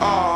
Oh.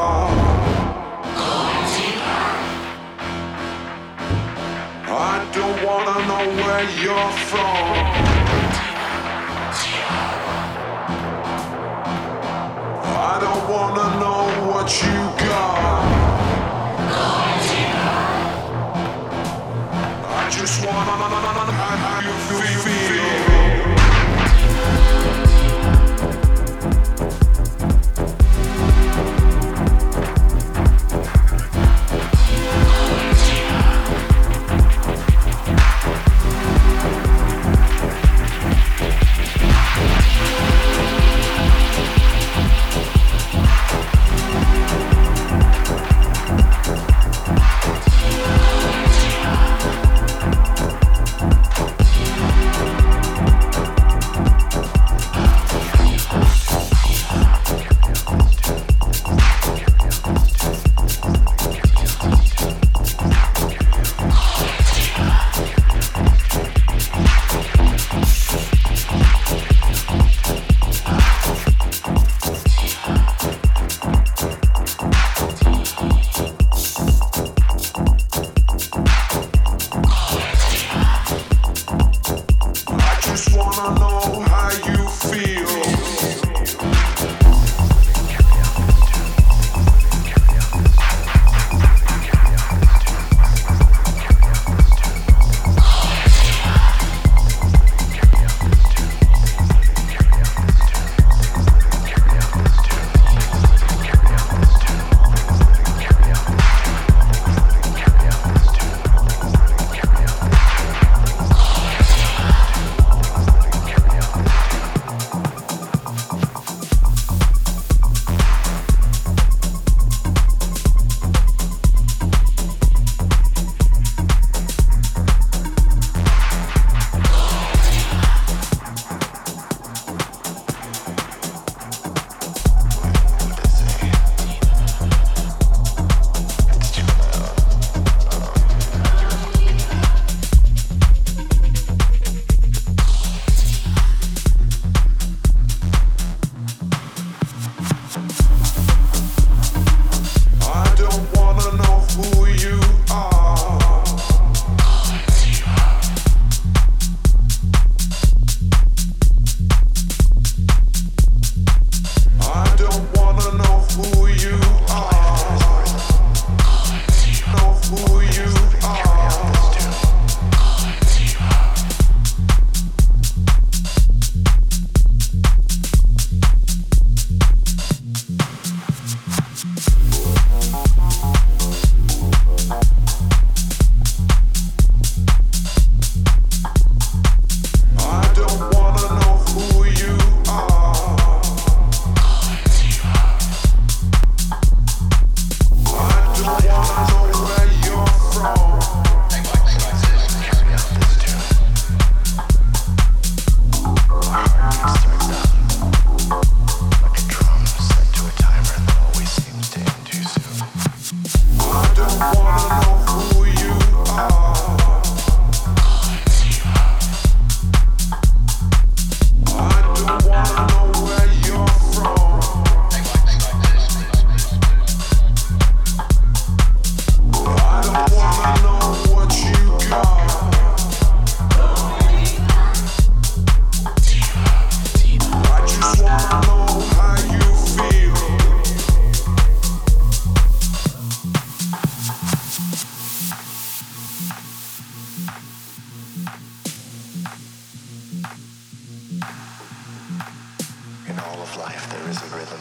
Of life there is a rhythm.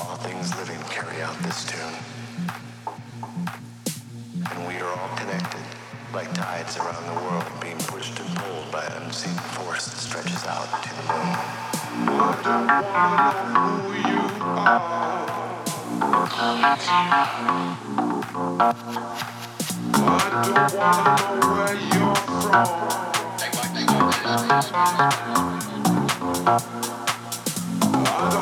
All things living carry out this tune. And we are all connected, like tides around the world being pushed and pulled by an unseen force that stretches out to the moon. I don't wanna know who you are. I don't wanna know where you're from. I don't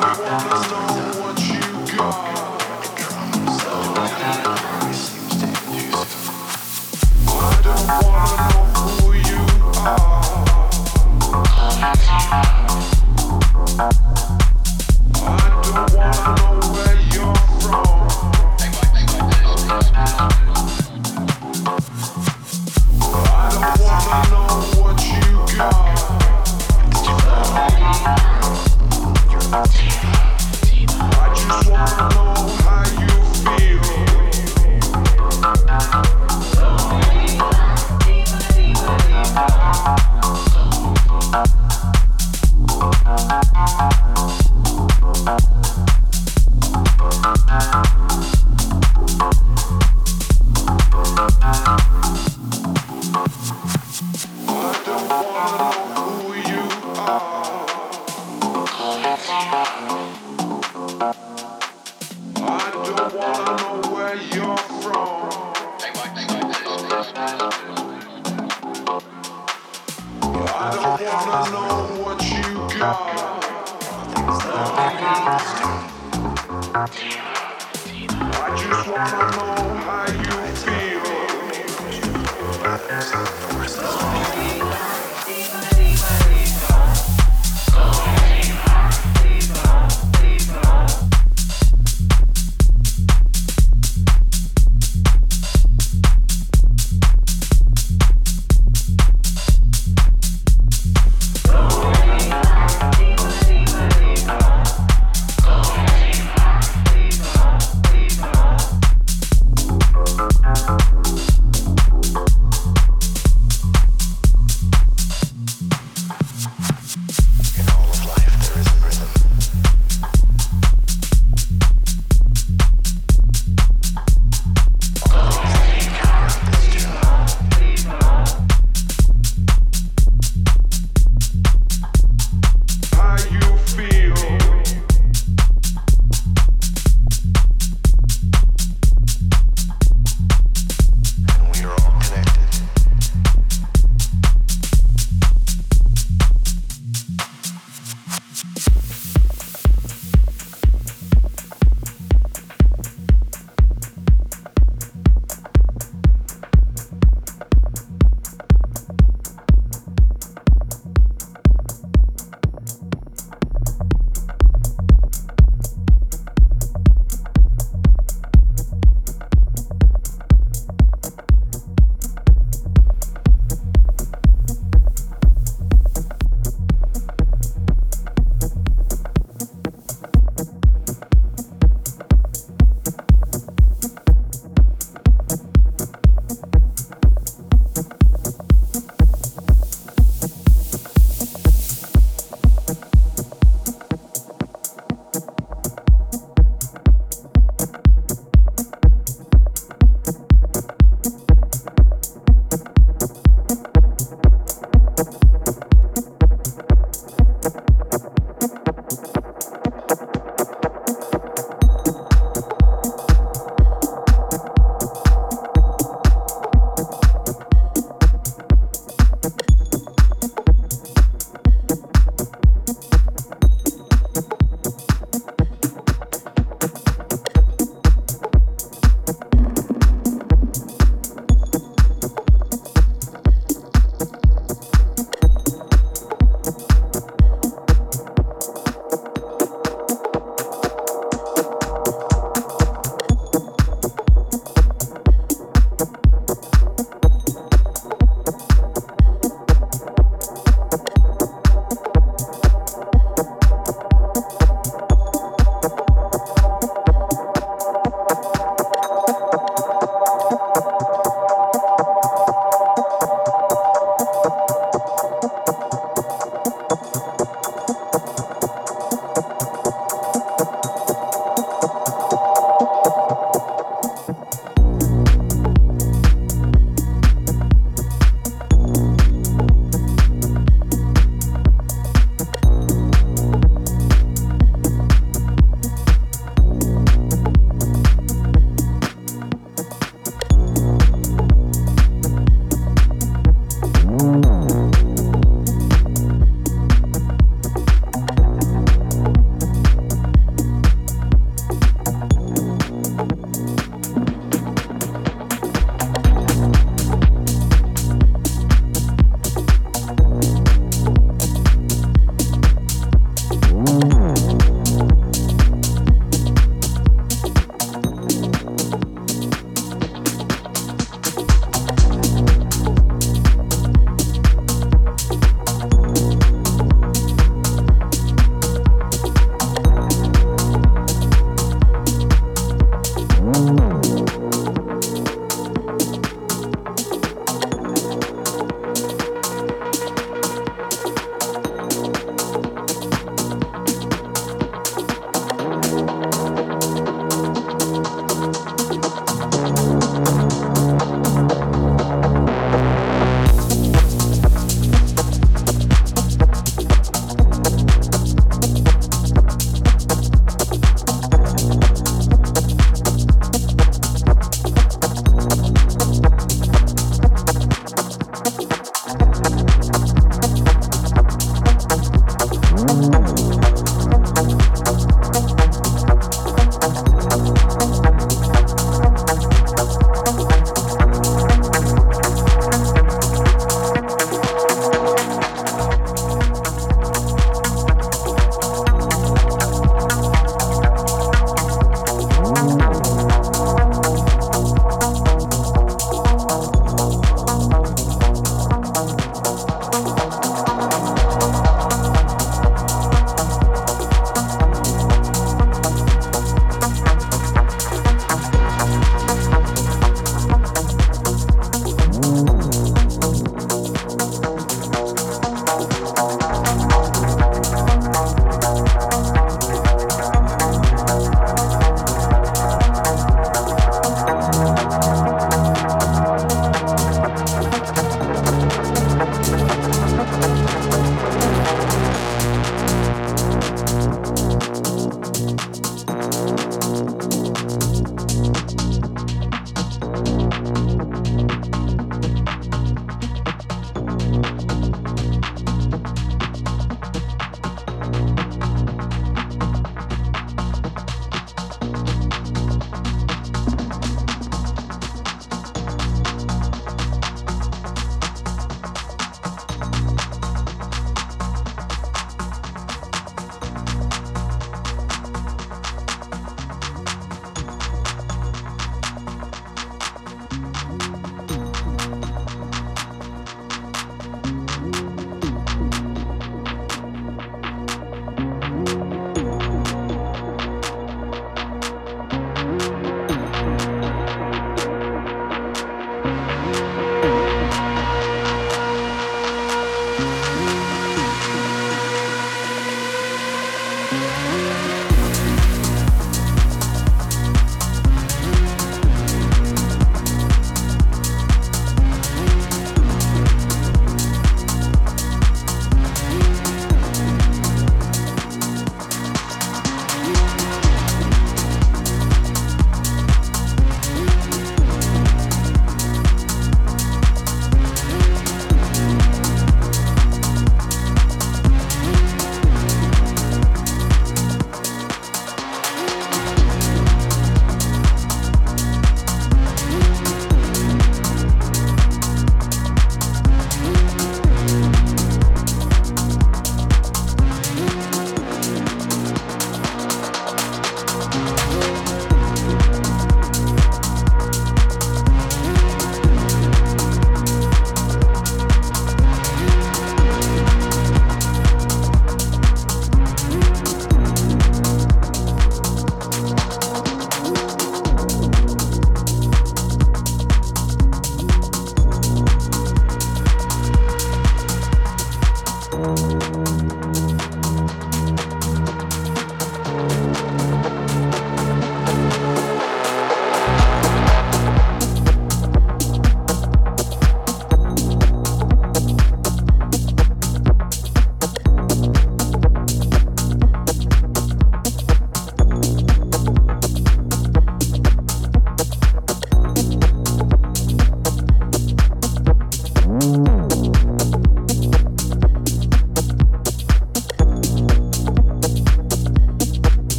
wanna know what